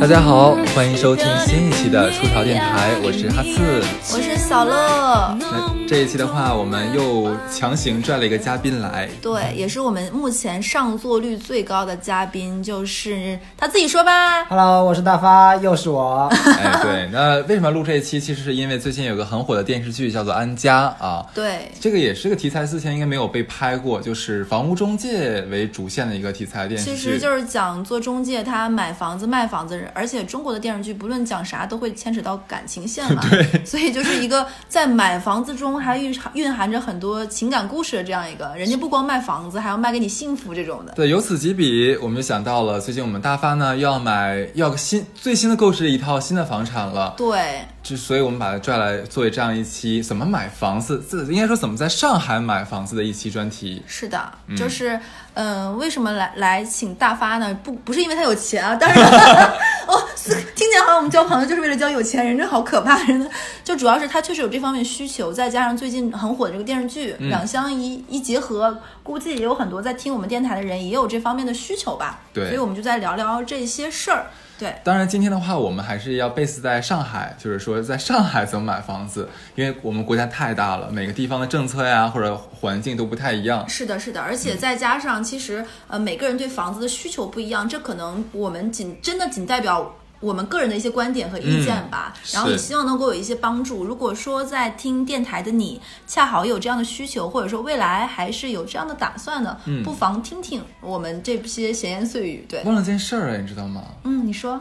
大家好，欢迎收听新一期的出逃电台，我是哈刺，我是小乐。那这一期的话，我们又强行拽了一个嘉宾来，对，也是我们目前上座率最高的嘉宾，就是他自己说吧。Hello，我是大发，又是我。哎，对，那为什么录这一期？其实是因为最近有个很火的电视剧叫做《安家》啊，对，这个也是个题材，之前应该没有被拍过，就是房屋中介为主线的一个题材电视剧。其实就是讲做中介，他买房子卖房子，而且中国的电视剧不论讲啥都会牵扯到感情线嘛，对，所以就是一个在买房子中还蕴含蕴含着很多情感故事的这样一个，人家不光卖房子，还要卖给你幸福这种的。对，由此及彼，我们就想到了最近我们大发呢又要买要新最新的购置一套新的房产了，对，就所以我们把它拽来作为这样一期怎么买房子，这应该说怎么在上海买房子的一期专题。是的，就是，嗯、为什么来来请大发呢？不不是因为他有钱啊，当然，哦，是听起来好像我们交朋友就是为了交有钱人，这好可怕，真的。就主要是他确实有这方面需求，再加上最近很火的这个电视剧，嗯两相一一结合，估计也有很多在听我们电台的人也有这方面的需求吧。对所以我们就在聊聊这些事儿。对，当然，今天的话，我们还是要 base 在上海，就是说在上海怎么买房子，因为我们国家太大了，每个地方的政策呀或者环境都不太一样。是的，是的，而且再加上，其实呃，每个人对房子的需求不一样，这可能我们仅真的仅代表我们个人的一些观点和意见吧。嗯然后也希望能够有一些帮助。如果说在听电台的你恰好有这样的需求，或者说未来还是有这样的打算的，嗯不妨听听我们这些闲言碎语。对，忘了件事儿，你知道吗？嗯，你说。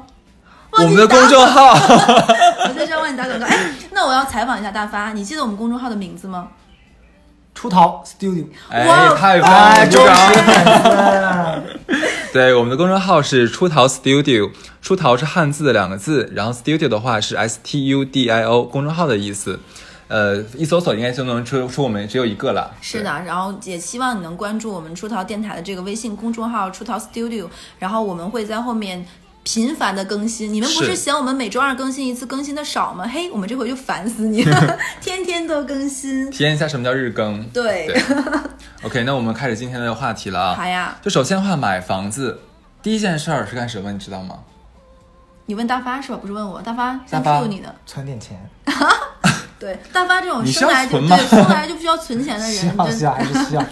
我们的公众号，我在这儿帮你打广告。哎，那我要采访一下大发，你记得我们公众号的名字吗？出逃 Studio，哎，太棒哎，了，忠鼓掌。对，我们的公众号是出逃 Studio，出逃是汉字的两个字，然后 Studio 的话是 S T U D I O，公众号的意思。呃，一搜索应该就能出出我们只有一个了。是的，然后也希望你能关注我们出逃电台的这个微信公众号“出逃 Studio”，然后我们会在后面频繁的更新。你们不是是嫌我们每周二更新一次更新的少吗？嘿，我们这回就烦死你了，天天都更新。体验一下什么叫日更。对，对 OK，那我们开始今天的话题了啊。好呀，就首先的话，买房子第一件事儿是干什么？你知道吗？你问大发是吧？不是问我，大发先大发 Q 你的。存点钱，对，大发这种生来就对生来就不需要存钱的需人，真 要需要还是需要。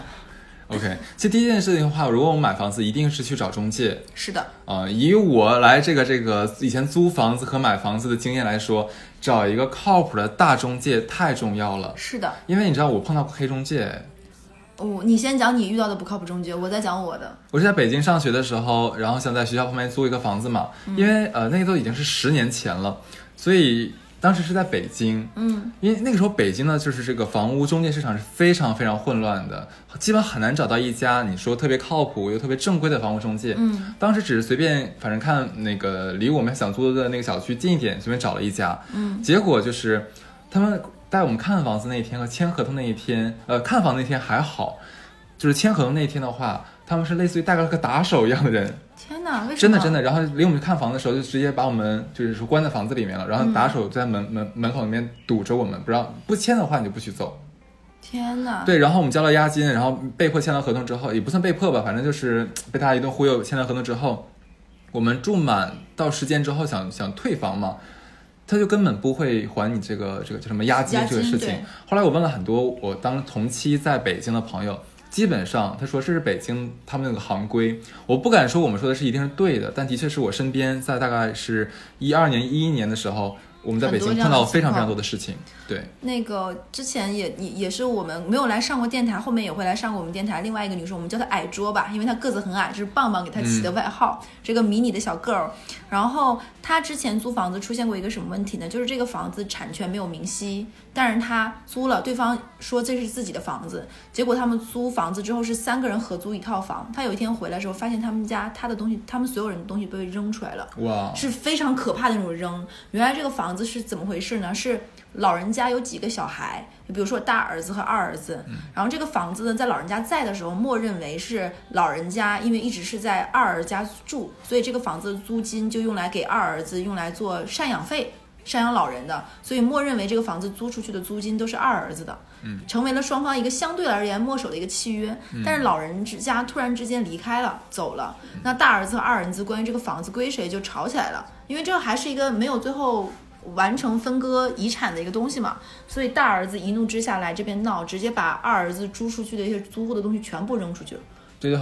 OK，其实第一件事情的话，如果我们买房子，一定是去找中介。是的，啊、以我来这个这个以前租房子和买房子的经验来说，找一个靠谱的大中介太重要了。是的。因为你知道我碰到过黑中介，我、你先讲你遇到的不靠谱中介，我再讲我的。我是在北京上学的时候，然后想在学校旁边租一个房子嘛，因为呃那个都已经是十年前了，所以当时是在北京，嗯，因为那个时候北京呢，就是这个房屋中介市场是非常非常混乱的，基本很难找到一家你说特别靠谱又特别正规的房屋中介。嗯，当时只是随便，反正看那个离我们想租的那个小区近一点，随便找了一家。嗯，结果就是他们带我们看房子那一天和签合同那一天，呃，看房那天还好，就是签合同那一天的话，他们是类似于带了个打手一样的人，天哪，为什么？真的真的。然后领我们去看房的时候，就直接把我们就是说关在房子里面了，然后嗯打手在门、门门口里面堵着我们，不让不签的话你就不许走。天哪，对，然后我们交了押金，然后被迫签了合同之后，也不算被迫吧，反正就是被他一顿忽悠，签了合同之后，我们住满到时间之后想想退房嘛，他就根本不会还你这个这个叫什么押金这个事情。后来我问了很多我当同期在北京的朋友。基本上，他说这是北京他们那个行规，我不敢说我们说的是一定是对的，但的确是我身边在大概是一二年、一一年的时候，我们在北京碰到非常非常多的事情。对，那个之前也也也是我们没有来上过电台，后面也会来上过我们电台另外一个女生，我们叫她矮桌吧，因为她个子很矮，这是棒棒给她起的外号，这个迷你的小 girl。然后她之前租房子出现过一个什么问题呢？就是这个房子产权没有明晰，但是她租了，对方说这是自己的房子，结果他们租房子之后是三个人合租一套房，她有一天回来的时候发现他们家她的东西，他们所有人的东西被扔出来了。哇，是非常可怕的那种扔。原来这个房子是怎么回事呢？是老人家有几个小孩，就比如说大儿子和二儿子，然后这个房子呢，在老人家在的时候，默认为是老人家，因为一直是在二儿家住，所以这个房子的租金就用来给二儿子用来做赡养费。赡养老人的，所以默认为这个房子租出去的租金都是二儿子的，嗯，成为了双方一个相对而言墨守的一个契约。但是老人之家突然之间离开了，走了，那大儿子和二儿子关于这个房子归谁就吵起来了，因为这还是一个没有最后。完成分割遗产的一个东西嘛，所以大儿子一怒之下来这边闹，直接把二儿子租出去的一些租户的东西全部扔出去了。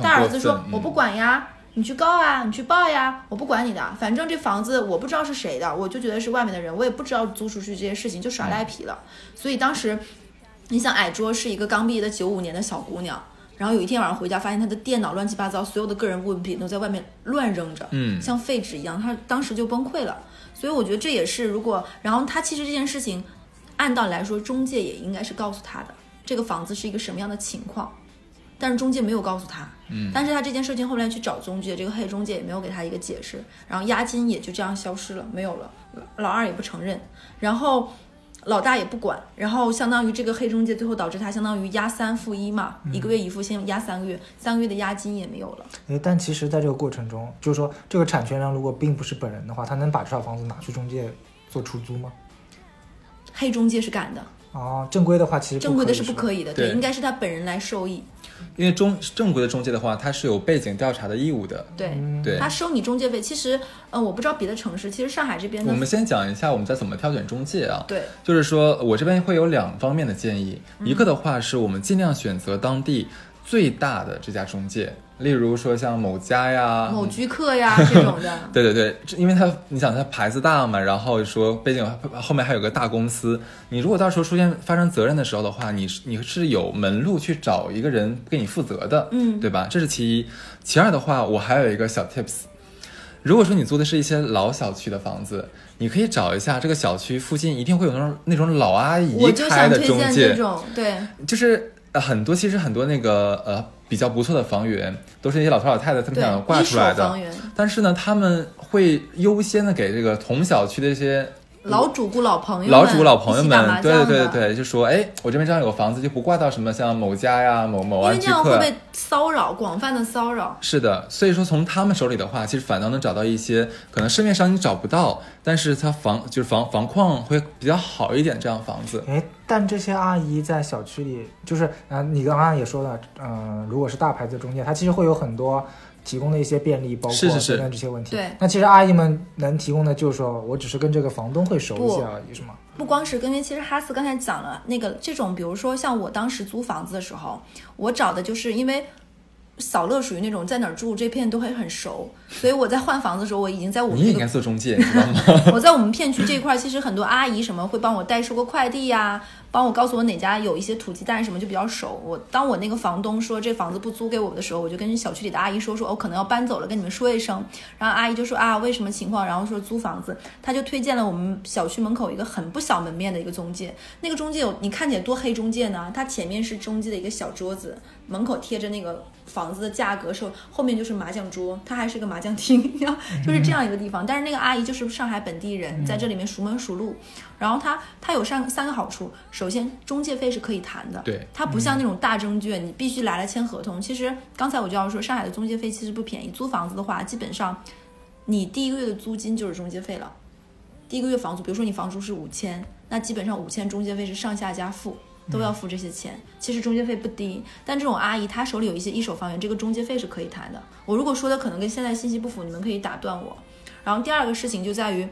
大儿子说过分：“我不管呀，你去告啊，你去报呀，我不管你的，反正这房子我不知道是谁的，我就觉得是外面的人，我也不知道租出去这些事情，就耍赖皮了。所以当时，你想，矮桌是一个刚毕业的九五年的小姑娘，然后有一天晚上回家，发现她的电脑乱七八糟，所有的个人物品都在外面乱扔着，嗯像废纸一样，她当时就崩溃了。所以我觉得这也是，如果然后他其实这件事情，按道理来说，中介也应该是告诉他的，这个房子是一个什么样的情况。但是中介没有告诉他，嗯但是他这件事情后来去找中介，这个黑中介也没有给他一个解释，然后押金也就这样消失了，没有了，老二也不承认，然后老大也不管，然后相当于这个黑中介最后导致他相当于押三付一嘛，一个月一付，先押三个月，三个月的押金也没有了。诶，但其实在这个过程中，就是说这个产权人如果并不是本人的话，他能把这套房子拿去中介做出租吗？黑中介是敢的，哦，正规的话其实正规的是不可以的，对应该是他本人来受益。因为中正规的中介的话，他是有背景调查的义务的。对，嗯对他收你中介费，其实，嗯、我不知道别的城市，其实上海这边的我，们先讲一下我们在怎么挑选中介啊。对，就是说我这边会有两方面的建议，嗯一个的话是我们尽量选择当地最大的这家中介，例如说像某家呀、某居客呀 这种的，对对对，因为它你想它牌子大嘛，然后说背景后面还有个大公司，你如果到时候出现发生责任的时候的话，你是你是有门路去找一个人给你负责的，嗯。对吧？这是其一。其二的话，我还有一个小 tips，如果说你租的是一些老小区的房子，你可以找一下这个小区附近一定会有那种那种老阿姨开的中介。这，种，对，就是呃很多其实很多那个呃比较不错的房源都是一些老头老太太他们对想挂出来的但是呢，他们会优先的给这个同小区的一些老主顾老朋友，老主顾老朋友们，对对对对，就说哎，我这边正好有个房子，就不挂到什么像某家呀、某某因为安居客。这样会被骚扰，广泛的骚扰。是的，所以说从他们手里的话，其实反倒能找到一些可能市面上你找不到，但是它房就是房房况会比较好一点这样房子。哎，但这些阿姨在小区里，就是啊、呃你刚刚也说了，嗯、如果是大牌子中介，它其实会有很多提供的一些便利，包括等等这些问题。对那其实阿姨们能提供的就是说我只是跟这个房东会熟一些而已，是吗？不光是跟，因为其实哈斯刚才讲了那个这种，比如说像我当时租房子的时候，我找的就是因为扫乐属于那种在哪儿住这片都会很熟，所以我在换房子的时候，我已经在我们你也应这个该做中介，你知道吗？我在我们片区这一块，其实很多阿姨什么会帮我代收个快递呀、帮我告诉我哪家有一些土鸡蛋什么就比较熟。我当我那个房东说这房子不租给我的时候，我就跟小区里的阿姨说说，我、哦、可能要搬走了，跟你们说一声。然后阿姨就说啊，为什么情况？然后说租房子，他就推荐了我们小区门口一个很不小门面的一个中介。那个中介你看起来多黑中介呢？他前面是中介的一个小桌子，门口贴着那个房子的价格，是后面就是麻将桌，它还是个麻将厅，就是这样一个地方。但是那个阿姨就是上海本地人，在这里面熟门熟路。然后它它有三三个好处，首先中介费是可以谈的，对，它不像那种大证券，你必须来了签合同。其实刚才我就要说，上海的中介费其实不便宜，租房子的话，基本上你第一个月的租金就是中介费了。第一个月房租，比如说你房租是五千，那基本上五千中介费是上下家付。都要付这些钱，其实中介费不低，但这种阿姨她手里有一些一手房源，这个中介费是可以谈的。我如果说的可能跟现在信息不符，你们可以打断我。然后第二个事情就在于，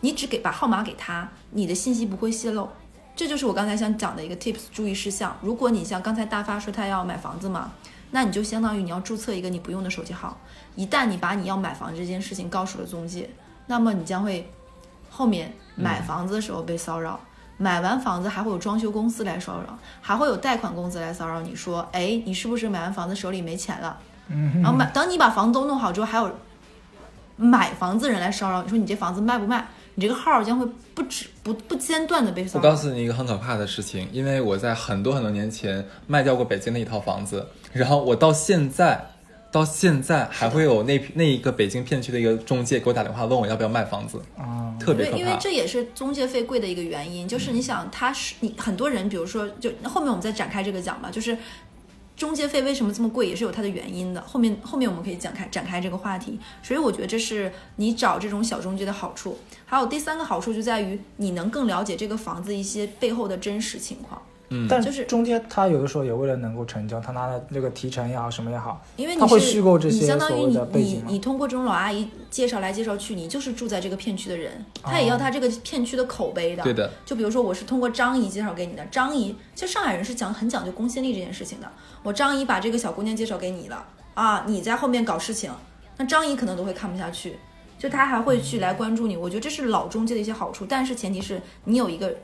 你只给把号码给他，你的信息不会泄露，这就是我刚才想讲的一个 tips 注意事项。如果你像刚才大发说他要买房子嘛，那你就相当于你要注册一个你不用的手机号，一旦你把你要买房这件事情告诉了中介，那么你将会后面买房子的时候被骚扰。买完房子还会有装修公司来骚扰，还会有贷款公司来骚扰你说，哎，你是不是买完房子手里没钱了？嗯，然后买，等你把房子都弄好之后，还有买房子人来骚扰你说你这房子卖不卖？你这个号将会不止不不间断的被骚扰。我告诉你一个很可怕的事情，因为我在很多很多年前卖掉过北京的一套房子，然后我到现在。到现在还会有那那一个北京片区的一个中介给我打电话问我要不要卖房子，啊、特别可怕。因为因为这也是中介费贵的一个原因，就是你想他是你很多人，比如说就后面我们再展开这个讲吧，就是中介费为什么这么贵，也是有它的原因的。后面后面我们可以讲开展开这个话题。所以我觉得这是你找这种小中介的好处。还有第三个好处就在于你能更了解这个房子一些背后的真实情况，嗯，但就是中间他有的时候也为了能够成交，他拿的这个提成也好，什么也好，因为你他会是虚构这些你相当于所谓你的背景你你通过这种老阿姨介绍来介绍去，你就是住在这个片区的人，他也要他这个片区的口碑的。对的，就比如说，我是通过张姨介绍给你的。张姨，其实上海人是讲很讲究公信力这件事情的。我张姨把这个小姑娘介绍给你了啊，你在后面搞事情，那张姨可能都会看不下去，就她还会去来关注你。我觉得这是老中介的一些好处，但是前提是你有一个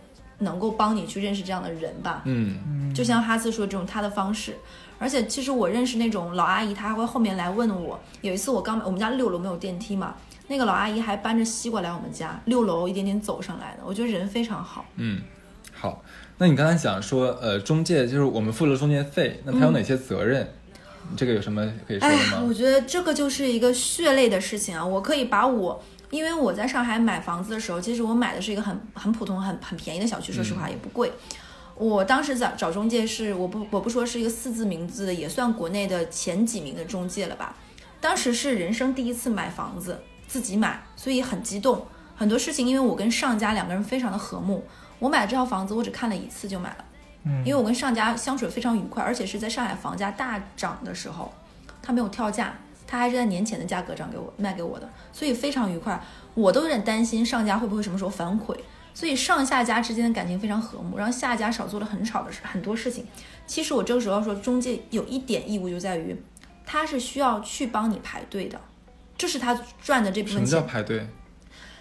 能够帮你去认识这样的人吧。嗯，就像哈斯说这种他的方式，而且其实我认识那种老阿姨，她还会后面来问我。有一次我刚我们家六楼没有电梯嘛，那个老阿姨还搬着西瓜来我们家六楼一点点走上来的，我觉得人非常好。嗯，好。那你刚才讲说，呃，中介就是我们付了中介费，那他有哪些责任？这个有什么可以说的吗，我？觉得这个就是一个血泪的事情啊！我可以把我，因为我在上海买房子的时候，其实我买的是一个很很普通、很很便宜的小区，说实话也不贵。我当时找找中介是，我不我不说是一个四字名字的，也算国内的前几名的中介了吧。当时是人生第一次买房子，自己买，所以很激动。很多事情，因为我跟上家两个人非常的和睦，我买这套房子我只看了一次就买了。嗯因为我跟上家相处非常愉快，而且是在上海房价大涨的时候，他没有跳价，他还是在年前的价格涨给我卖给我的，所以非常愉快。我都有点担心上家会不会什么时候反悔，所以上下家之间的感情非常和睦，让下家少做了很少的事很多事情。其实我这个时候要说，中介有一点义务就在于，他是需要去帮你排队的，这是他赚的这部分钱什么叫。排队？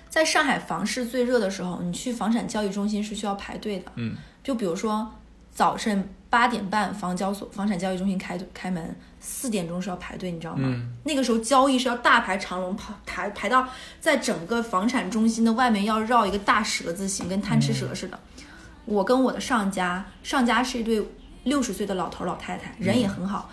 在上海房市最热的时候，你去房产交易中心是需要排队的。嗯，就比如说早晨八点半，房交所房产交易中心开开门，四点钟是要排队，你知道吗？嗯那个时候交易是要大排长龙，排排排到在整个房产中心的外面要绕一个大蛇字形，跟贪吃蛇似的。我跟我的上家，上家是一对六十岁的老头老太太，人也很好。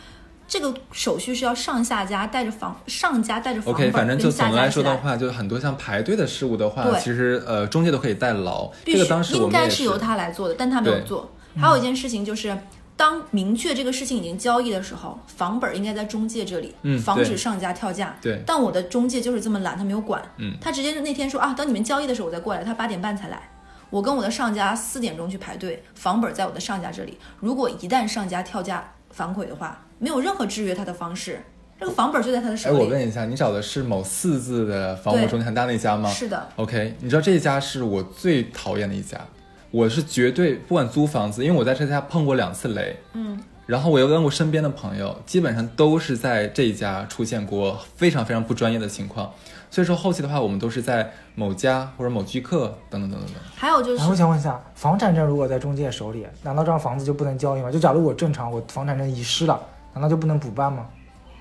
这个手续是要上下家带着房上家带着房 OK，本反正就下总的来说的话，就很多像排队的事物的话，其实呃中介都可以代劳。这个当时我应该是由他来做的，但他没有做。还有一件事情就是，当明确这个事情已经交易的时候，房本应该在中介这里，嗯防止上家跳价。对但我的中介就是这么懒，他没有管，嗯他直接就那天说啊，等你们交易的时候我再过来，他八点半才来。我跟我的上家四点钟去排队，房本在我的上家这里。如果一旦上家跳价反悔的话，没有任何制约他的方式，这个房本就在他的哎，手里。哎我问一下，你找的是某四字的房屋对中介很大那家吗？是的，OK，你知道这一家是我最讨厌的一家，我是绝对不管租房子，因为我在这家碰过两次雷，嗯，然后我又问过身边的朋友，基本上都是在这一家出现过非常非常不专业的情况，所以说后期的话，我们都是在某家或者某居客等等等等等。还有就是我想问一下，房产证如果在中介手里，难道这样房子就不能交易吗？就假如我正常，我房产证遗失了，难道就不能补办吗？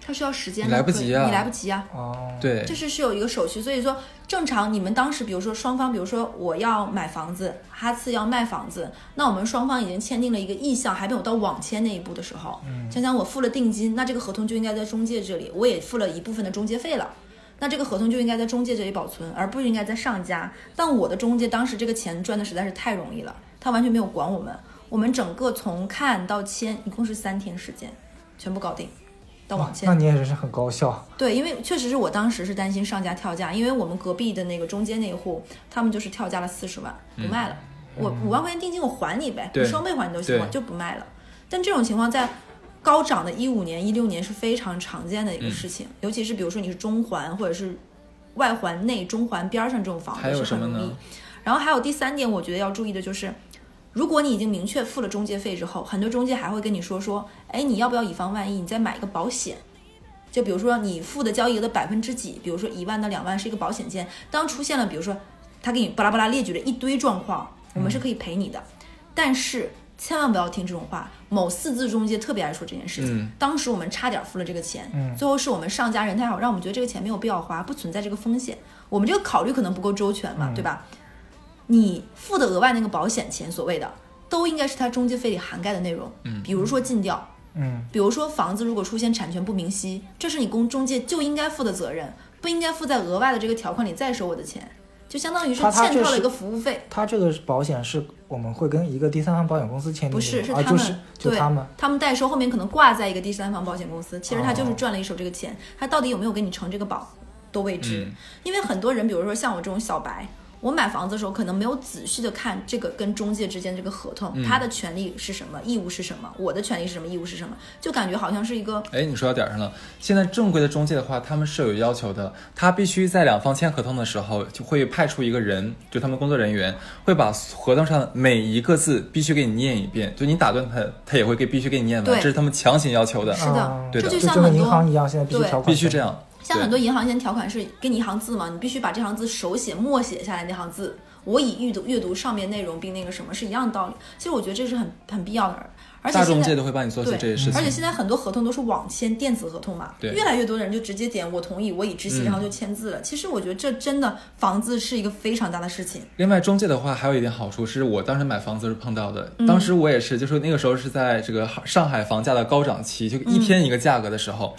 他需要时间，来不及啊你来不及啊。哦，对，就是是有一个手续，所以说正常你们当时，比如说双方，比如说我要买房子，哈次要卖房子，那我们双方已经签订了一个意向，还没有到网签那一步的时候，想想我付了定金，那这个合同就应该在中介这里，我也付了一部分的中介费了。那这个合同就应该在中介这里保存，而不应该在上家。但我的中介当时这个钱赚的实在是太容易了，他完全没有管我们。我们整个从看到签一共是三天时间，全部搞定，到网签那。你也是很高效。对，因为确实是我当时是担心上家跳价，因为我们隔壁的那个中间那一户，他们就是跳价了四十万，不卖了。我五万块钱定金我还你呗，双倍还你都行，我就不卖了。但这种情况在高涨的一五年、一六年是非常常见的嗯一个事情，尤其是比如说你是中环或者是外环内、中环边儿上这种房还有子是很容易什么呢。然后还有第三点，我觉得要注意的就是，如果你已经明确付了中介费之后，很多中介还会跟你说说，哎，你要不要以防万一，你再买一个保险？就比如说你付的交易额的百分之几，比如说一万到两万是一个保险金，当出现了比如说他给你巴拉巴拉列举了一堆状况，我们是可以赔你的，但是千万不要听这种话。某四字中介特别爱说这件事情，嗯当时我们差点付了这个钱，嗯最后是我们上家人太好，让我们觉得这个钱没有必要花，不存在这个风险。我们这个考虑可能不够周全嘛，嗯对吧？你付的额外那个保险钱，所谓的都应该是它中介费里涵盖的内容，嗯比如说尽调，嗯，比如说房子如果出现产权不明晰，这是你公中介就应该负的责任，不应该附在额外的这个条款里再收我的钱。就相当于是欠套了一个服务费。他这个保险是我们会跟一个第三方保险公司签订，不是，是啊，他们，就是就对他们。他们代收后面可能挂在一个第三方保险公司，其实他就是哦赚了一手这个钱，他到底有没有给你承这个保都未知。嗯因为很多人，比如说像我这种小白，我买房子的时候可能没有仔细的看这个跟中介之间这个合同，嗯他的权利是什么，义务是什么，我的权利是什么，义务是什么，就感觉好像是一个哎，你说到点儿上了。现在正规的中介的话，他们是有要求的，他必须在两方签合同的时候，就会派出一个人，就他们工作人员会把合同上的每一个字必须给你念一遍，就你打断他，他也会给必须给你念完，这是他们强行要求的。是的啊对就像很多银行一样，现在必须条款必须这样。像很多银行现在条款是给你一行字嘛，你必须把这行字手写默写下来那行字，我已阅读阅读上面内容并那个什么是一样的道理。其实我觉得这是很很必要的，而且大现在中介都会帮你做这些事情。而且现在很多合同都是网签电子合同嘛，对越来越多的人就直接点我同意，我已知悉，嗯然后就签字了。其实我觉得这真的房子是一个非常大的事情。另外，中介的话还有一点好处，是我当时买房子是碰到的。嗯当时我也是，就是那个时候是在这个上海房价的高涨期，就一天一个价格的时候。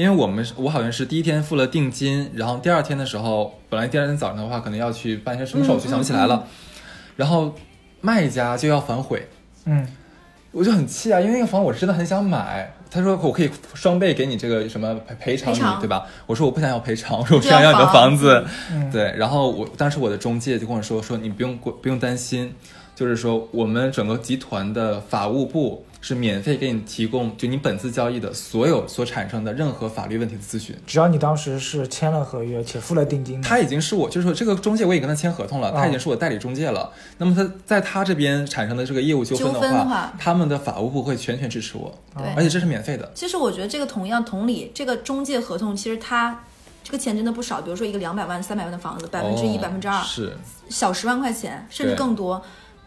因为我们我好像是第一天付了定金，然后第二天的时候，本来第二天早上的话可能要去办一些什么手续，嗯想不起来了，然后卖家就要反悔，嗯，我就很气啊，因为那个房我真的很想买。他说我可以双倍给你这个什么赔赔偿你，偿对吧？我说我不想要赔偿，我说我想要你的房房子。嗯对，然后我当时我的中介就跟我说说你不用过不用担心，就是说我们整个集团的法务部是免费给你提供就你本次交易的所有所产生的任何法律问题的咨询。只要你当时是签了合约且付了定金，他已经是我，就是说这个中介我已经跟他签合同了，他已经是我代理中介了。那么他在他这边产生的这个业务纠纷的话话，他们的法务部会全权支持我，对而且这是免费的。其实我觉得这个同样同理，这个中介合同其实他这个钱真的不少。比如说一个两百万、三百万的房子，百分之一、哦百分之二，是小十万块钱甚至更多，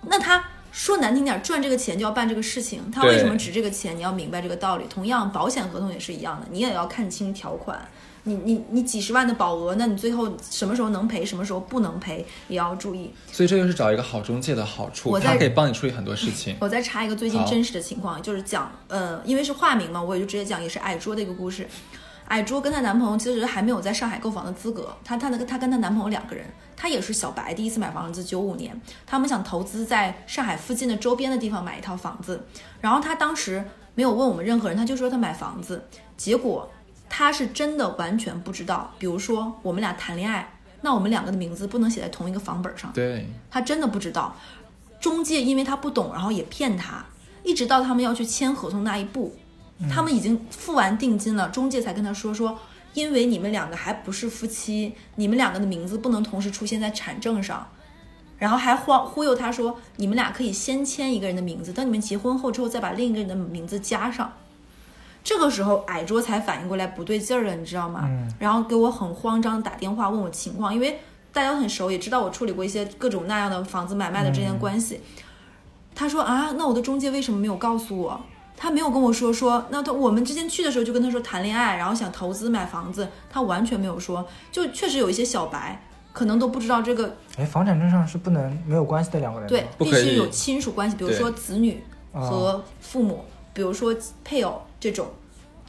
那他。说难听点，赚这个钱就要办这个事情，他为什么值这个钱？你要明白这个道理。同样，保险合同也是一样的，你也要看清条款。你你你几十万的保额，那你最后什么时候能赔，什么时候不能赔，也要注意。所以这就是找一个好中介的好处，他可以帮你处理很多事情。我再插一个最近真实的情况，就是讲，呃，因为是化名嘛，我也就直接讲，也是矮桌的一个故事。矮猪跟她男朋友其实还没有在上海购房的资格，她她那个她跟她男朋友两个人，她也是小白，第一次买房子，九五年，他们想投资在上海附近的周边的地方买一套房子，然后她当时没有问我们任何人，她就说她买房子，结果她是真的完全不知道，比如说我们俩谈恋爱，那我们两个的名字不能写在同一个房本上，对，她真的不知道，中介因为她不懂，然后也骗她，一直到他们要去签合同那一步，他们已经付完定金了，中介才跟他说说，因为你们两个还不是夫妻，你们两个的名字不能同时出现在产证上。然后还忽忽悠他说，你们俩可以先签一个人的名字，等你们结婚后之后再把另一个人的名字加上。这个时候，矮桌才反应过来不对劲儿了，你知道吗？嗯然后给我很慌张打电话问我情况，因为大家都很熟，也知道我处理过一些各种那样的房子买卖的之间关系。他说啊，那我的中介为什么没有告诉我？他没有跟我说说，那他我们之前去的时候就跟他说谈恋爱，然后想投资买房子，他完全没有说。就确实有一些小白可能都不知道这个，哎，房产证上是不能没有关系的两个人对，必须有亲属关系，比如说子女哦和父母，比如说配偶这种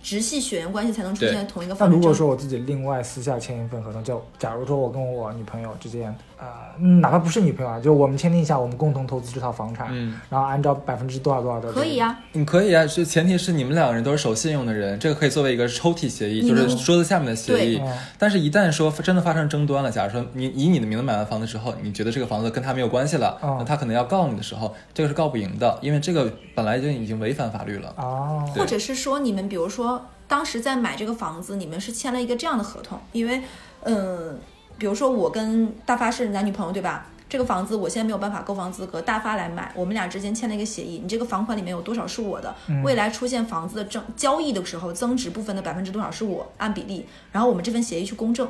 直系血缘关系才能出现同一个那如果。说我自己另外私下签一份合同，就假如说我跟我女朋友之间，呃，嗯哪怕不是女朋友啊，就我们签订一下，我们共同投资这套房产，嗯，然后按照百分之多少多少的，可以啊、你可以啊，是前提是你们两个人都是守信用的人，这个可以作为一个抽屉协议，就是桌子下面的协议。但是，一旦说真的发生争端了，假如说你以你的名字买完房子之后，你觉得这个房子跟他没有关系了，哦那他可能要告你的时候，这个是告不赢的，因为这个本来就已经违反法律了。哦，或者是说你们比如说当时在买这个房子，你们是签了一个这样的合同，因为，嗯，比如说我跟大发是男女朋友对吧？这个房子我现在没有办法购房资格，大发来买，我们俩之间签了一个协议，你这个房款里面有多少是我的，未来出现房子的增交易的时候，增值部分的百分之多少是我按比例，然后我们这份协议去公证，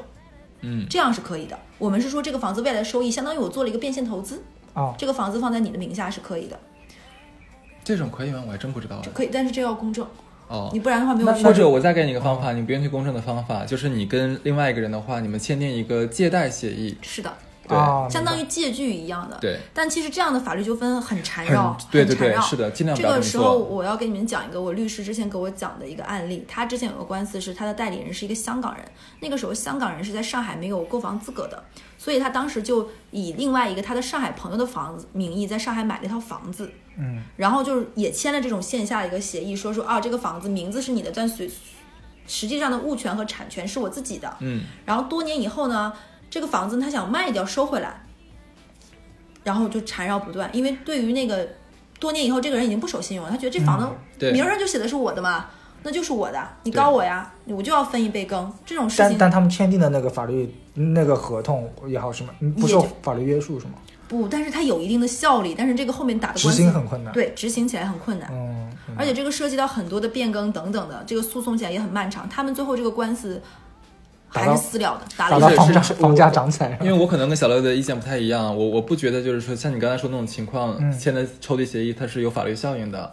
嗯，这样是可以的。我们是说这个房子未来的收益相当于我做了一个变现投资，哦，这个房子放在你的名下是可以的，这种可以吗？我还真不知道。可以，但是这要公证，哦你，不然的话没有或者我再给你一个方法，你不用去公证的方法，就是你跟另外一个人的话，你们签订一个借贷协议。是的，对啊，相当于借据一样的。对，但其实这样的法律纠纷很缠绕，对对对，很缠绕。是的，尽量这个时候，我要给你们讲一个我律师之前给我讲的一个案例。他之前有个官司是他的代理人是一个香港人，那个时候香港人是在上海没有购房资格的，所以他当时就以另外一个他的上海朋友的房子名义在上海买了一套房子，嗯，然后就是也签了这种线下的一个协议，说说啊这个房子名字是你的，但随实际上的物权和产权是我自己的。嗯，然后多年以后呢，这个房子他想卖掉收回来，然后就缠绕不断，因为对于那个多年以后这个人已经不守信用了，他觉得这房子名儿上就写的是我的嘛，那就是我的，你告我呀，我就要分一杯羹，这种事情但但他们签订的那个法律那个合同也好什么，嗯不受法律约束是吗？不，但是它有一定的效力，但是这个后面打的执官司行很困难。，对执行起来很困难。嗯，嗯而且这个涉及到很多的变更等等的，这个诉讼起来也很漫长。他们最后这个官司还是私了的，打打了房价房价涨起来因为我可能跟小乐的意见不太一样，我我不觉得就是说像你刚才说那种情况，嗯签的抽屉协议它是有法律效应的，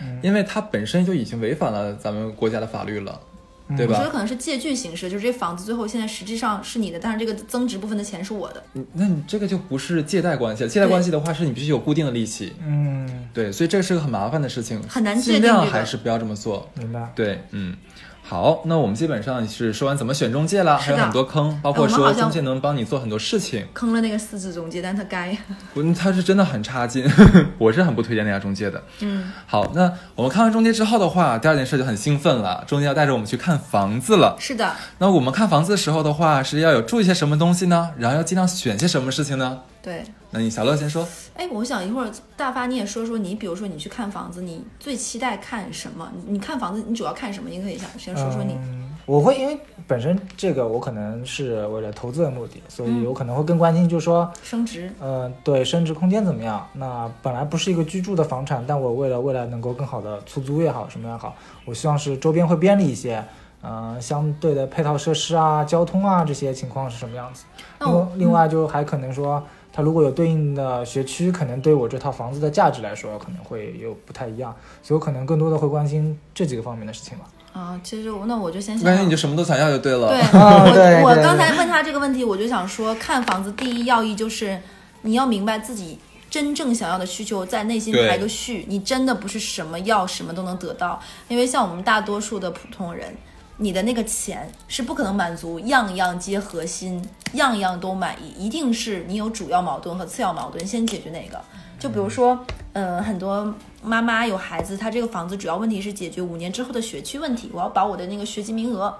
嗯因为它本身就已经违反了咱们国家的法律了，嗯对吧？我觉得可能是借据形式，就是这房子最后现在实际上是你的，但是这个增值部分的钱是我的。你那你这个就不是借贷关系了，借贷关系的话是你必须有固定的利息，嗯，对，所以这个是个很麻烦的事情，很难界尽量定还是不要这么做。明白。对，嗯，好，那我们基本上是说完怎么选中介了，还有很多坑，包括说中介能帮你做很多事情，坑了那个四字中介，但他该，不，他是真的很差劲，我是很不推荐那家中介的。嗯，好，那我们看完中介之后的话，第二件事就很兴奋了，中介要带着我们去看房子了。是的，那我们看房子的时候的话，是要有注意些什么东西呢？然后要尽量选些什么事情呢？对。那你小乐先说。哎，我想一会儿大发你也说说你，比如说你去看房子，你最期待看什么？你你看房子，你主要看什么？你可以想先说说你。嗯，我会因为本身这个我可能是为了投资的目的，所以嗯我可能会更关心，就是说，升值，呃，对升值空间怎么样？那本来不是一个居住的房产，但我为了未来能够更好的出租也好，什么也好，我希望是周边会便利一些。嗯、相对的配套设施啊、交通啊这些情况是什么样子？另那我另外就还可能说，它如果有对应的学区，可能对我这套房子的价值来说可能会有不太一样，所以我可能更多的会关心这几个方面的事情吧。啊，其实我那我就先想我感觉你就什么都想要就对了。对，哦对我我刚才问他这个问题，我就想说，看房子第一要义就是你要明白自己真正想要的需求，在内心排个序。你真的不是什么要什么都能得到，因为像我们大多数的普通人，你的那个钱是不可能满足样样皆核心，样样都满意，一定是你有主要矛盾和次要矛盾，先解决哪个。就比如说，嗯、很多妈妈有孩子，她这个房子主要问题是解决五年之后的学区问题，我要把我的那个学籍名额。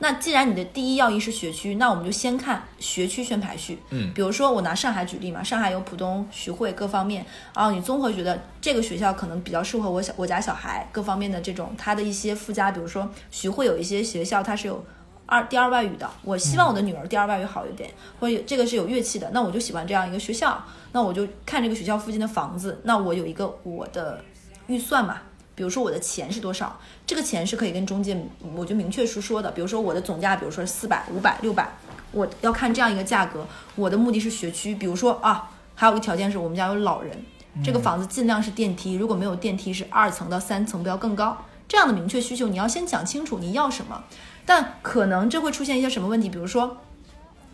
那既然你的第一要义是学区，那我们就先看学区选排序。嗯比如说我拿上海举例嘛，上海有浦东、徐汇各方面，然后你综合觉得这个学校可能比较适合我小我家小孩各方面的这种它的一些附加，比如说徐汇有一些学校它是有二第二外语的，我希望我的女儿第二外语好一点，或者有这个是有乐器的，那我就喜欢这样一个学校，那我就看这个学校附近的房子，那我有一个我的预算嘛。比如说我的钱是多少，这个钱是可以跟中介我就明确说说的。比如说我的总价，比如说四百、五百、六百，我要看这样一个价格。我的目的是学区，比如说啊，还有一个条件是我们家有老人，这个房子尽量是电梯，如果没有电梯是二层到三层，不要更高。这样的明确需求你要先讲清楚你要什么，但可能这会出现一些什么问题，比如说。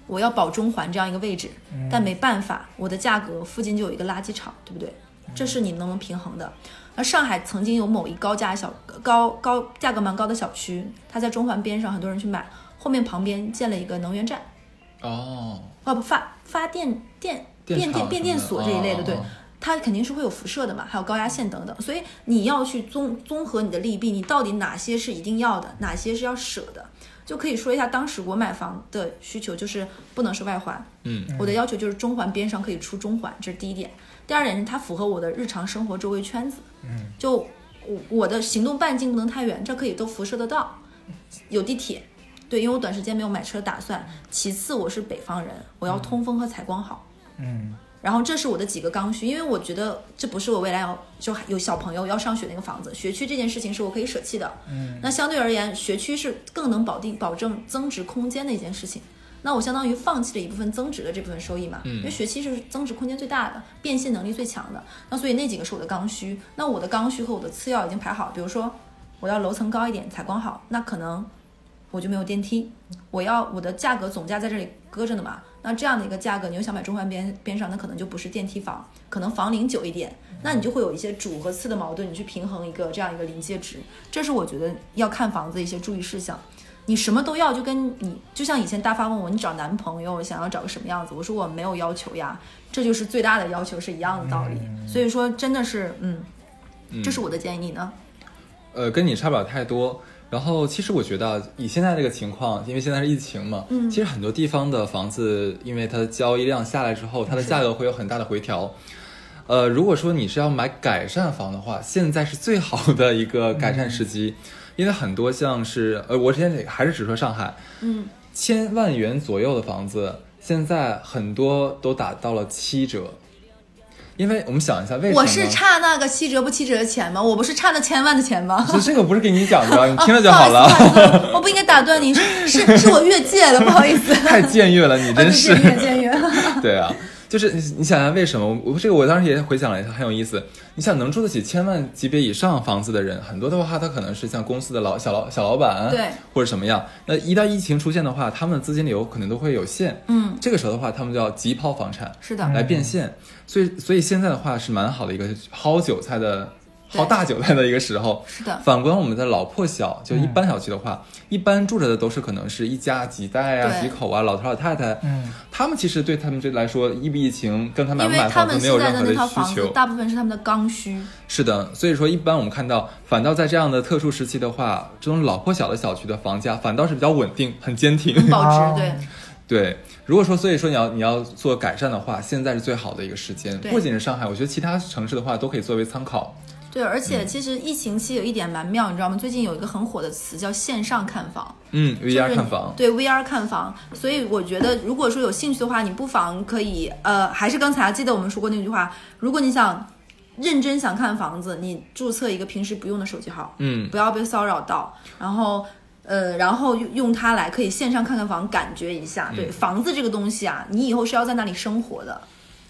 我要保中环这样一个位置，但没办法，我的价格附近就有一个垃圾场，对不对？这是你能不能平衡的？那上海曾经有某一高价小高高价格蛮高的小区，它在中环边上，很多人去买，后面旁边建了一个能源站，哦，啊不发发电电电变电变电所这一类的，对哦哦哦，它肯定是会有辐射的嘛，还有高压线等等，所以你要去综综合你的利弊，你到底哪些是一定要的，哪些是要舍的，就可以说一下当时我买房的需求就是不能是外环，嗯，我的要求就是中环边上可以出中环，这是第一点。第二点是它符合我的日常生活周围圈子，嗯，就我我的行动半径不能太远，这可以都辐射得到，有地铁，对，因为我短时间没有买车打算。其次我是北方人，我要通风和采光好。嗯然后这是我的几个刚需，因为我觉得这不是我未来要就有小朋友要上学那个房子，学区这件事情是我可以舍弃的。嗯，那相对而言，学区是更能保定保证增值空间的一件事情。那我相当于放弃了一部分增值的这部分收益嘛，嗯因为学期是增值空间最大的，变现能力最强的。那所以那几个是我的刚需。那我的刚需和我的次要已经排好，比如说我要楼层高一点，采光好，那可能我就没有电梯，我要我的价格总价在这里搁着呢嘛。那这样的一个价格，你又想买中环边边上，那可能就不是电梯房，可能房龄久一点，那你就会有一些主和次的矛盾，你去平衡一个这样一个临界值，这是我觉得要看房子一些注意事项。你什么都要，就跟你就像以前大发问我，你找男朋友想要找个什么样子，我说我没有要求呀，这就是最大的要求是一样的道理。所以说真的是，嗯，这是我的建议，你呢？呃，跟你差不了太多。然后，其实我觉得以现在这个情况，因为现在是疫情嘛，嗯其实很多地方的房子，因为它的交易量下来之后，它的价格会有很大的回调。呃，如果说你是要买改善房的话，现在是最好的一个改善时机，因为很多像是呃，我之前还是只说上海，嗯，千万元左右的房子，现在很多都打到了七折。因为我们想一下，为什么？我是差那个七折不七折的钱吗？我不是差那千万的钱吗？这这个不是给你讲的，你听了就好了。不好我不应该打断你，是是是我越界了，不好意思。太僭越了，你真是。越僭越。对啊，就是你你想想为什么？我我这个我当时也回想了一下，很有意思。你想能住得起千万级别以上房子的人，很多的话，他可能是像公司的老小老小老板，对，或者什么样。那一旦疫情出现的话，他们的资金流可能都会有限。嗯，这个时候的话，他们就要急抛房产，是的，来变现。所以所以现在的话是蛮好的一个薅韭菜的。对薅大酒菜的一个时候，是的，反观我们的老破小，就一般小区的话，一般住着的都是可能是一家几代啊、几口啊、老头老太太，嗯，他们其实对他们这来说，疫不疫情跟他买不买房子没有任何的那套房需求。大部分是他们的刚需，是的，所以说一般我们看到，反倒在这样的特殊时期的话，这种老破小的小区的房价反倒是比较稳定、很坚挺。保啊值。对，对，如果说所以说你要你要做改善的话，现在是最好的一个时间。对不仅是上海，我觉得其他城市的话都可以作为参考。对，而嗯且其实疫情期有一点蛮妙，你知道吗？最近有一个很火的词叫线上看房。嗯，VR 看房，对 VR 看房，所以我觉得，如果说有兴趣的话，你不妨可以，呃，还是刚才记得我们说过那句话，如果你想认真想看房子，你注册一个平时不用的手机号，嗯，不要被骚扰到，然后。呃，然后用用它来可以线上看看房，感觉一下。嗯对，房子这个东西啊，你以后是要在那里生活的。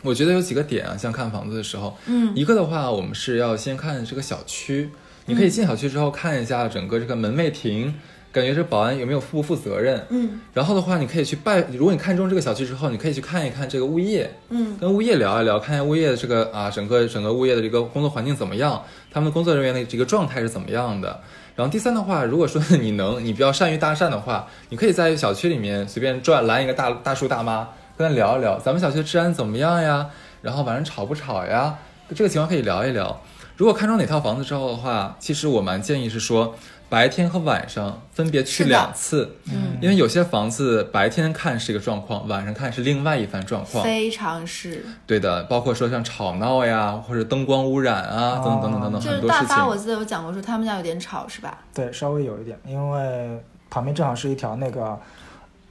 我觉得有几个点啊，像看房子的时候，嗯，一个的话，我们是要先看这个小区，你可以进小区之后看一下整个这个门卫亭，感觉这保安有没有负不负责任。嗯然后的话，你可以去拜，如果你看中这个小区之后，你可以去看一看这个物业，嗯，跟物业聊一聊，看一下物业的这个啊，整个整个物业的这个工作环境怎么样，他们的工作人员的这个状态是怎么样的。然后第三的话，如果说你能，你比较善于搭讪的话，你可以在小区里面随便转拦一个大大叔大妈，跟他聊一聊，咱们小区的治安怎么样呀？然后晚上吵不吵呀？这个情况可以聊一聊。如果看中哪套房子之后的话，其实我蛮建议是说，白天和晚上分别去两次，嗯，因为有些房子白天看是一个状况，晚上看是另外一番状况。非常是。对的，包括说像吵闹呀，或者灯光污染啊，等等等等等等就是很多事大发，我。记得有讲过说他们家有点吵，是吧？对，稍微有一点，因为旁边正好是一条那个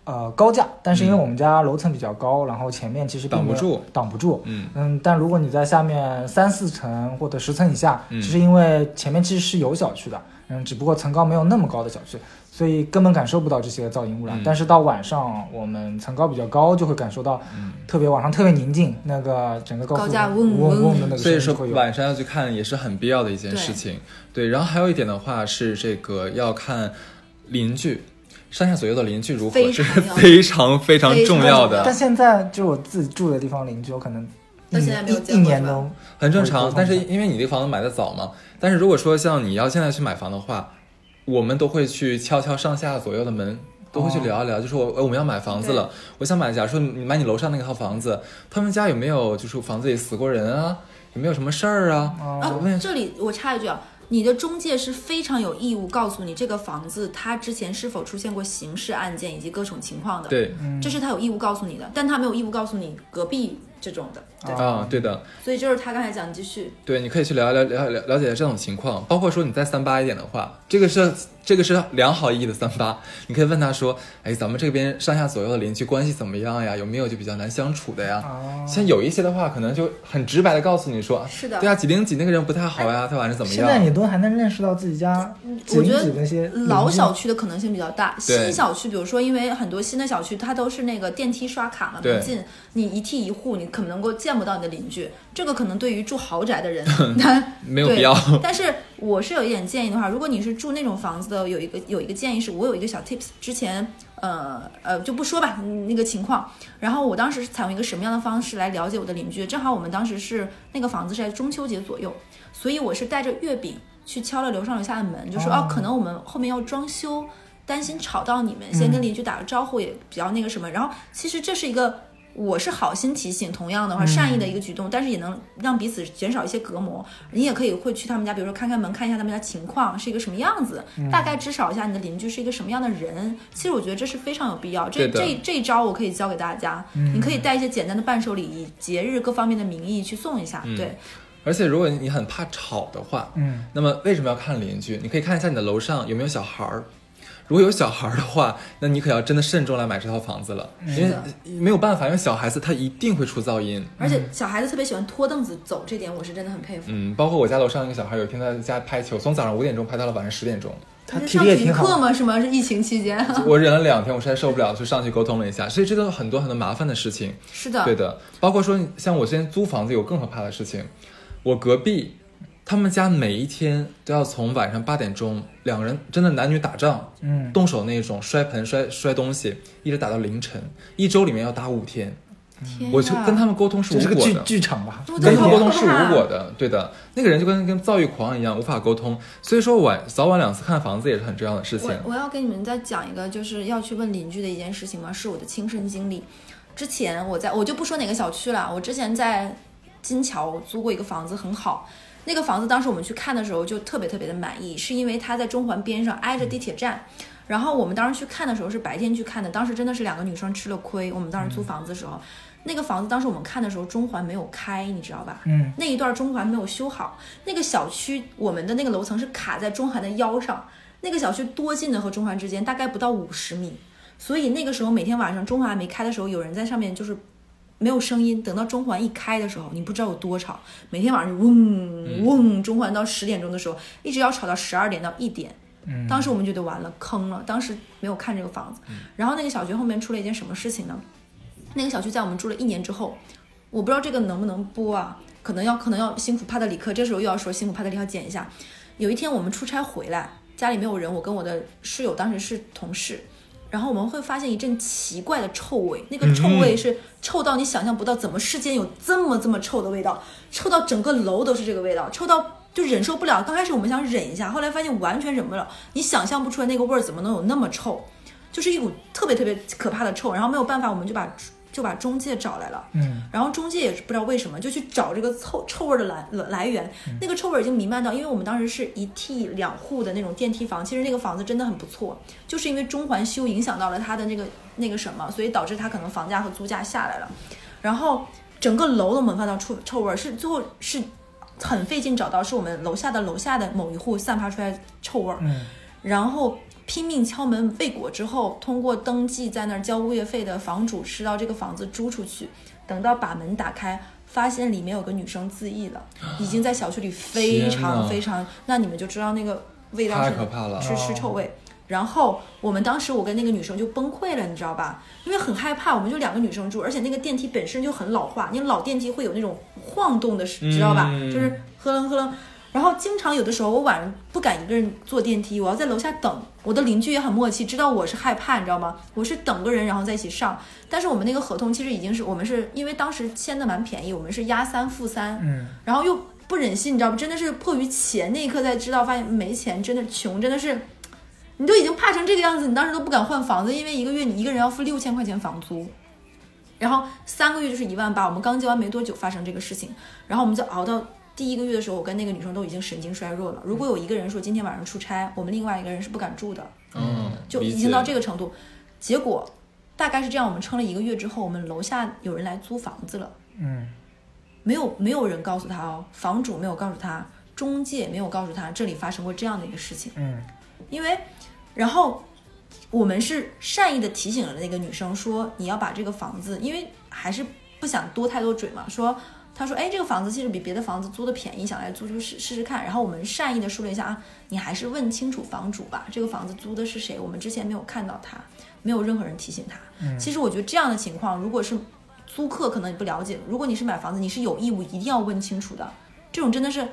呃高架，但是因为嗯我们家楼层比较高，然后前面其实挡不住，挡不住。嗯，嗯，但如果你在下面三四层或者十层以下，嗯其实因为前面其实是有小区的，嗯，只不过层高没有那么高的小区，所以根本感受不到这些噪音污染。嗯但是到晚上，我们层高比较高，就会感受到嗯特别晚上特别宁静，那个整个高架嗡嗡的那个所以说声音会有。晚上要去看也是很必要的一件事情。对，然后还有一点的话是这个要看邻居，上下左右的邻居如何，这是非常非常重要的但，现在就是我自己住的地方，邻居我可能现在没有一见过一年都很正常。但是因为你这个房子买的早嘛，但是如果说像你要现在去买房的话，我们都会去敲敲上下左右的门。都会去聊一聊，就是我我们要买房子了，我想买，假如说你买你楼上那套房子，他们家有没有就是房子里死过人啊，有没有什么事儿啊？哦啊，这里我插一句啊，你的中介是非常有义务告诉你这个房子它之前是否出现过刑事案件以及各种情况的，，对。嗯。这是他有义务告诉你的，但他没有义务告诉你隔壁这种的，对，啊，对。的，所以就是他刚才讲，你继续，对，你可以去聊一聊了了了解这种情况，包括说你再三八一点的话，这个是这个是良好意义的三八，你可以问他说，哎，咱们这边上下左右的邻居关系怎么样呀？有没有就比较难相处的呀？哦。像有一些的话，可能就很直白的告诉你说，是的。对啊，几零几那个人不太好呀，他晚上怎么样？现在？你都还能认识到自己家几零我觉得几那些老小区的可能性比较大，新小区，比如说因为很多新的小区它都是那个电梯刷卡嘛，对。门禁，你一梯一户，你可能够见不到你的邻居。这个可能对于住豪宅的人，他没有必要。但是我是有一点建议的话，如果你是住那种房子的，有一个有一个建议是，我有一个小 tips，之前呃呃就不说吧嗯那个情况，然后我当时是采用一个什么样的方式来了解我的邻居？正好我们当时是那个房子是在中秋节左右，所以我是带着月饼去敲了楼上楼下的门，就说哦哦，可能我们后面要装修，担心吵到你们，先跟邻居打个招呼也比较那个什么。然后其实这是一个。我是好心提醒，同样的话，善意的一个举动，但是也能让彼此减少一些隔膜。你也可以会去他们家，比如说开开门，看一下他们家情况是一个什么样子，大概知晓一下你的邻居是一个什么样的人。其实我觉得这是非常有必要。这这这一招我可以教给大家，你可以带一些简单的伴手礼，以节日各方面的名义去送一下。对，而且如果你很怕吵的话，嗯，那么为什么要看邻居？你可以看一下你的楼上有没有小孩儿。如果有小孩儿的话，那你可要真的慎重来买这套房子了，因为没有办法，因为小孩子他一定会出噪音。而且小孩子特别喜欢拖凳子走，这点我是真的很佩服。嗯，包括我家楼上一个小孩，有一天在家拍球，从早上五点钟拍到了晚上十点钟。他上体育力也挺好。课吗？是吗？是疫情期间？我忍了两天，我实在受不了，就上去沟通了一下。所以这都有很多很多麻烦的事情。是的，对的，包括说像我之前租房子有更可怕的事情，我隔壁他们家每一天都要从晚上八点钟，两个人真的男女打仗，嗯，动手那种摔盆摔摔东西，一直打到凌晨，一周里面要打五天，天我就跟他们沟通是无果的。剧场吧？我跟他们沟通是无果的，对的，那个人就跟跟躁郁狂一样，无法沟通。所以说晚早晚两次看房子也是很重要的事情我。我要跟你们再讲一个，就是要去问邻居的一件事情嘛，是我的亲身经历。之前我在我就不说哪个小区了，我之前在金桥租过一个房子，很好。那个房子当时我们去看的时候就特别特别的满意，是因为它在中环边上挨着地铁站。然后我们当时去看的时候是白天去看的，当时真的是两个女生吃了亏。我们当时租房子的时候，那个房子当时我们看的时候中环没有开，你知道吧？嗯，那一段中环没有修好，那个小区我们的那个楼层是卡在中环的腰上，那个小区多近的和中环之间大概不到五十米，所以那个时候每天晚上中环还没开的时候，有人在上面就是没有声音，等到中环一开的时候，你不知道有多吵，每天晚上就嗡嗡，中环到十点钟的时候，一直要吵到十二点到一点。嗯当时我们觉得完了，坑了。当时没有看这个房子，然后那个小区后面出了一件什么事情呢？那个小区在我们住了一年之后，我不知道这个能不能播啊，可能要可能要辛苦帕特里克，这时候又要说辛苦帕特里克剪一下。有一天我们出差回来，家里没有人，我跟我的室友当时是同事，然后我们会发现一阵奇怪的臭味，那个臭味是臭到你想象不到，怎么世间有这么这么臭的味道，臭到整个楼都是这个味道，臭到。就忍受不了，刚开始我们想忍一下，后来发现完全忍不了，你想象不出来那个味儿怎么能有那么臭，就是一股特别特别可怕的臭，然后没有办法，我们就把就把中介找来了，嗯，然后中介也是不知道为什么就去找这个臭臭味的来来源，那个臭味已经弥漫到，因为我们当时是一梯两户的那种电梯房，其实那个房子真的很不错，就是因为中环修影响到了它的那个那个什么，所以导致它可能房价和租价下来了，然后整个楼都闻发到臭臭味儿，是最后是很费劲找到，是我们楼下的楼下的某一户散发出来的臭味儿，嗯。然后拼命敲门未果之后，通过登记在那儿交物业费的房主知道这个房子租出去，等到把门打开，发现里面有个女生自缢了，已经在小区里非常非常，那你们就知道那个味道太是可怕了是是臭味。然后我们当时我跟那个女生就崩溃了，你知道吧？因为很害怕，我们就两个女生住，而且那个电梯本身就很老化，你老电梯会有那种晃动的，知道吧？嗯就是呵楞呵楞。然后经常有的时候我晚上不敢一个人坐电梯，我要在楼下等。我的邻居也很默契，知道我是害怕，你知道吗？我是等个人然后在一起上。但是我们那个合同其实已经是我们是因为当时签的蛮便宜，我们是押三付三，嗯，然后又不忍心，你知道吗？真的是迫于钱，那一刻才知道，发现没钱，真的穷，真的是，你都已经怕成这个样子，你当时都不敢换房子，因为一个月你一个人要付六千块钱房租，然后三个月就是一万八。我们刚结完没多久发生这个事情，然后我们就熬到第一个月的时候，我跟那个女生都已经神经衰弱了。如果有一个人说今天晚上出差，我们另外一个人是不敢住的，嗯，就已经到这个程度。结果大概是这样，我们撑了一个月之后，我们楼下有人来租房子了。嗯，没有没有人告诉他哦，房主没有告诉他，中介没有告诉他这里发生过这样的一个事情，嗯，因为，然后我们是善意的提醒了那个女生说，你要把这个房子，因为还是不想多太多嘴嘛，说。他说：“哎，这个房子其实比别的房子租的便宜，想来租租试试试看。”然后我们善意的说了一下啊，你还是问清楚房主吧，这个房子租的是谁？我们之前没有看到他，没有任何人提醒他。嗯其实我觉得这样的情况，如果是租客可能你不了解，如果你是买房子，你是有义务一定要问清楚的。这种真的是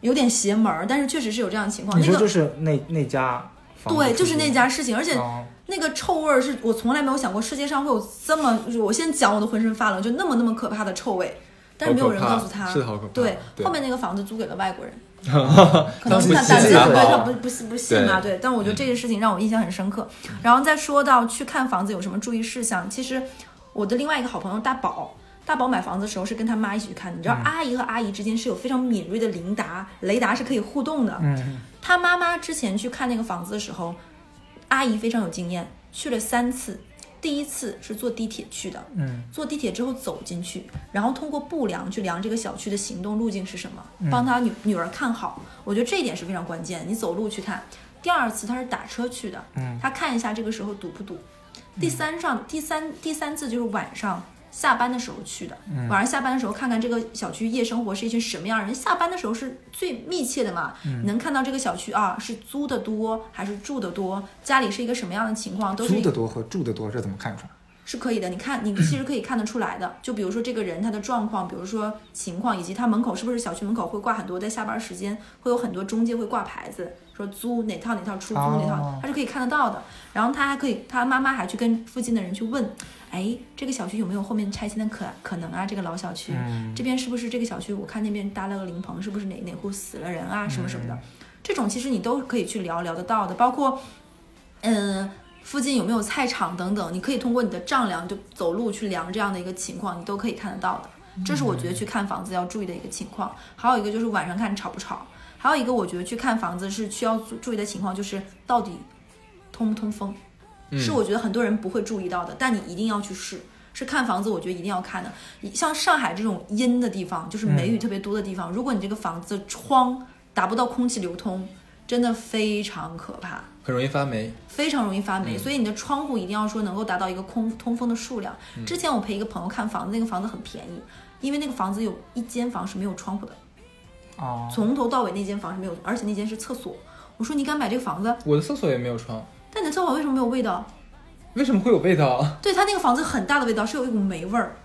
有点邪门儿，但是确实是有这样的情况。你说就那个是那那家对，就是那家事情，而且哦那个臭味儿是我从来没有想过世界上会有这么，就是我现在讲我都浑身发冷，就那么那么可怕的臭味，但是没有人告诉他。是好可怕对，对后面那个房子租给了外国人，可能是不信他胆子对他不不信不信嘛，对对。但我觉得这件事情让我印象很深刻。然后再说到去看房子有什么注意事项，其实我的另外一个好朋友大宝。大宝买房子的时候是跟他妈一起去看，你知道阿姨和阿姨之间是有非常敏锐的灵达，雷达是可以互动的。嗯，他妈妈之前去看那个房子的时候，阿姨非常有经验，去了三次。第一次是坐地铁去的，嗯，坐地铁之后走进去，然后通过步量去量这个小区的行动路径是什么，帮他女女儿看好。我觉得这一点是非常关键，你走路去看。第二次他是打车去的，嗯他看一下这个时候堵不堵。第三上第三第三次就是晚上下班的时候去的，晚上下班的时候看看这个小区夜生活是一群什么样人。下班的时候是最密切的嘛，你能看到这个小区啊是租的多还是住的多，家里是一个什么样的情况，都是租的多和住的多这怎么看出来？是可以的，你看，你其实可以看得出来的。就比如说这个人他的状况，比如说情况，以及他门口是不是小区门口会挂很多，在下班时间会有很多中介会挂牌子，说租哪套哪套出租哪套哦，他是可以看得到的。然后他还可以，他妈妈还去跟附近的人去问，哎，这个小区有没有后面拆迁的可可能啊？这个老小区、嗯这边是不是这个小区？我看那边搭了个灵棚，是不是哪哪户死了人啊？什么什么的，这种其实你都可以去聊聊得到的，包括嗯，附近有没有菜场等等，你可以通过你的丈量就走路去量这样的一个情况，你都可以看得到的。这是我觉得去看房子要注意的一个情况。还有一个就是晚上看吵不吵，还有一个我觉得去看房子是需要注注意的情况，就是到底通不通风，是我觉得很多人不会注意到的，但你一定要去试。是看房子，我觉得一定要看的。像上海这种阴的地方，就是梅雨特别多的地方，如果你这个房子窗达不到空气流通，真的非常可怕。很容易发霉。非常容易发嗯霉，所以你的窗户一定要说能够达到一个空通风的数量。嗯之前我陪一个朋友看房子，那个房子很便宜，因为那个房子有一间房是没有窗户的，哦，从头到尾那间房是没有，而且那间是厕所。我说你敢买这个房子？我的厕所也没有窗，但你的厕所为什么没有味道？为什么会有味道？对他那个房子很大的味道，是有一股霉味儿。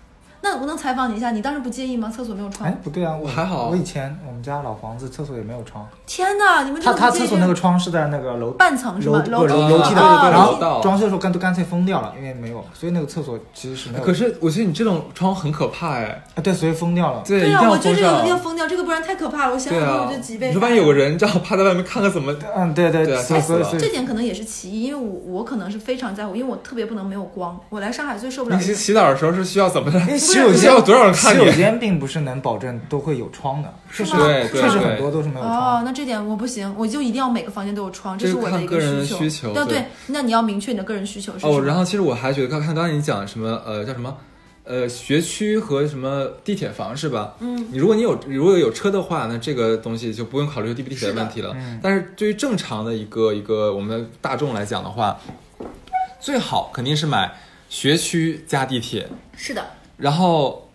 那我能采访你一下，你当时不介意吗？厕所没有窗哎？，不对啊，我还好我以前我们家老房子厕所也没有窗，天哪，你们他他厕所那个窗是在那个楼半层是楼吗？不梯楼楼梯的，楼道后装修的时候干都干脆封掉了，因为没有，所以那个厕所其实是没有。可是我觉得你这种窗很可怕哎。啊，对，所以封掉了。对，对啊，我觉得这个一定要。封掉，这个不然太可怕了。我想想我就脊，背发你说万一有个人正好趴在外面看看怎么？嗯，对对对啊所以吓死了这点可能也是其一，因为我我可能是非常在乎，因为我特别不能没有光。我来上海最受不了你洗洗澡的时候是需要怎么着？洗手间需要多少人看？洗手间并不是能保证都会有窗的，确实吗对对确实很多都是没有窗哦。，那这点我不行，我就一定要每个房间都有窗，这这个是我的个人需需求对对对，那你要明确你的个人需求是什么。哦，然后其实我还觉得，刚看刚才你讲什么，呃，叫什么，呃，学区和什么地铁房是吧？嗯，你如果你有如果有车的话，那这个东西就不用考虑地不地铁的的问题了。嗯但是对于正常的一个一个我们大众来讲的话，最好肯定是买学区加地铁，是的，然后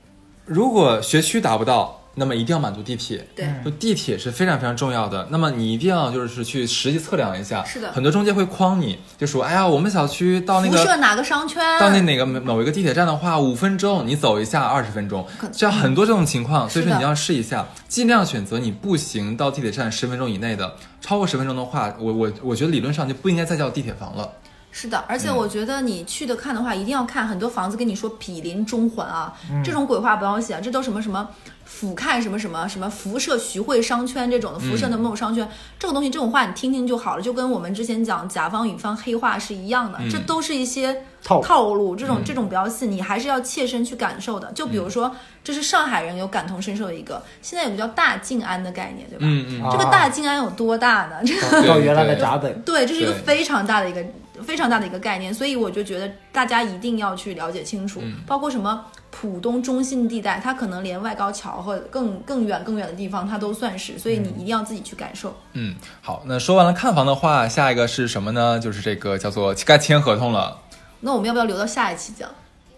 如果学区达不到。那么一定要满足地铁，对，嗯就地铁是非常非常重要的。那么你一定要就是去实际测量一下，是的很多中介会诓你，就说，哎呀，我们小区到那个辐射哪个商圈？到那哪个某一个地铁站的话，五分钟你走一下二十分钟可，这样很多这种情况，所以说你要试一下，尽量选择你步行到地铁站十分钟以内的，超过十分钟的话，我我我觉得理论上就不应该再叫地铁房了。是的，而且嗯。我觉得你去的看的话，一定要看很多房子跟你说毗邻中环啊，嗯。这种鬼话不要写，这都什么什么俯瞰什么什么什么辐射徐汇商圈这种的辐射的某某商圈，这种东西这种话你听听就好了，就跟我们之前讲甲方乙方黑话是一样的，这都是一些套套路，这种这种不要信，你还是要切身去感受的。就比如说，这是上海人有感同身受的一个，现在有个叫大静安的概念，对吧？嗯嗯，啊这个大静安有多大呢？这个原来的闸北，对，这是一个非常大的一个非常大的一个概念，所以我就觉得大家一定要去了解清楚，嗯包括什么浦东中心地带，它可能连外高桥和更更远更远的地方它都算是，所以你一定要自己去感受。嗯，好，那说完了看房的话，下一个是什么呢？就是这个叫做该签合同了。那我们要不要留到下一期讲？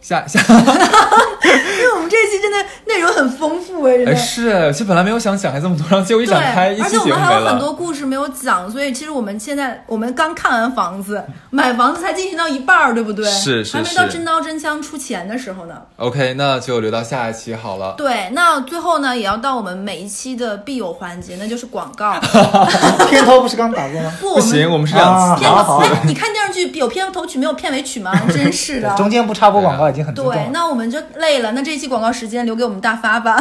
下下，我们这一期真的内容很丰富哎，真哎的。是，其实本来没有想讲还这么多，然后结果一对，展开，一而且我们还有很多。故事没有讲，所以其实我们现在我们刚看完房子，买房子才进行到一半儿，对不对？是是还没到真刀真枪出钱的时候呢。OK，那就留到下一期好了。对，那最后呢，也要到我们每一期的必有环节，那就是广告。片头不是刚打过吗？不，不行，我们是两啊。片头，你看电视剧有片头曲没有片尾曲吗？真是的。中间不插播广告已经很对，那我们就累了，那这一期广告时间留给我们大发吧。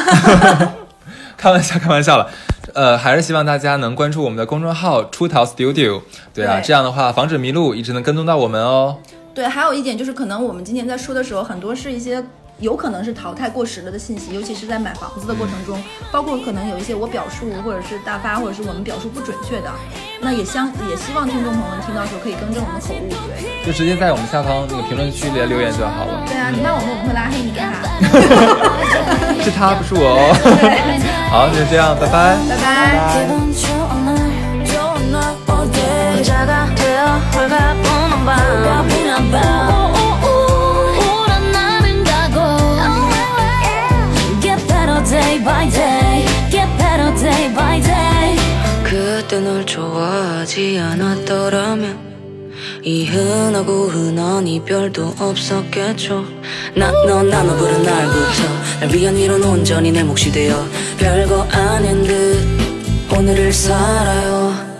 开玩笑，开玩笑了。呃，还是希望大家能关注我们的公众号“出逃 Studio”。对啊，对这样的话防止迷路，一直能跟踪到我们哦。对，还有一点就是，可能我们今天在说的时候，很多是一些有可能是淘汰过时了的信息，尤其是在买房子的过程中，包括可能有一些我表述或者是大发或者是我们表述不准确的，那也相也希望听众朋友们听到的时候可以更正我们的口误。对，就直接在我们下方那个评论区里留言就好了。对啊，你骂我们我们会拉黑你哈。是他，不是我哦。好，那就这样，拜拜。拜拜。 이 흔하고 흔한 이별도 없었겠죠. 난넌 나눠 부른 날부터 날 위한 위로는 온전히 내 몫이 되어 별거 아닌 듯 오늘을 살아요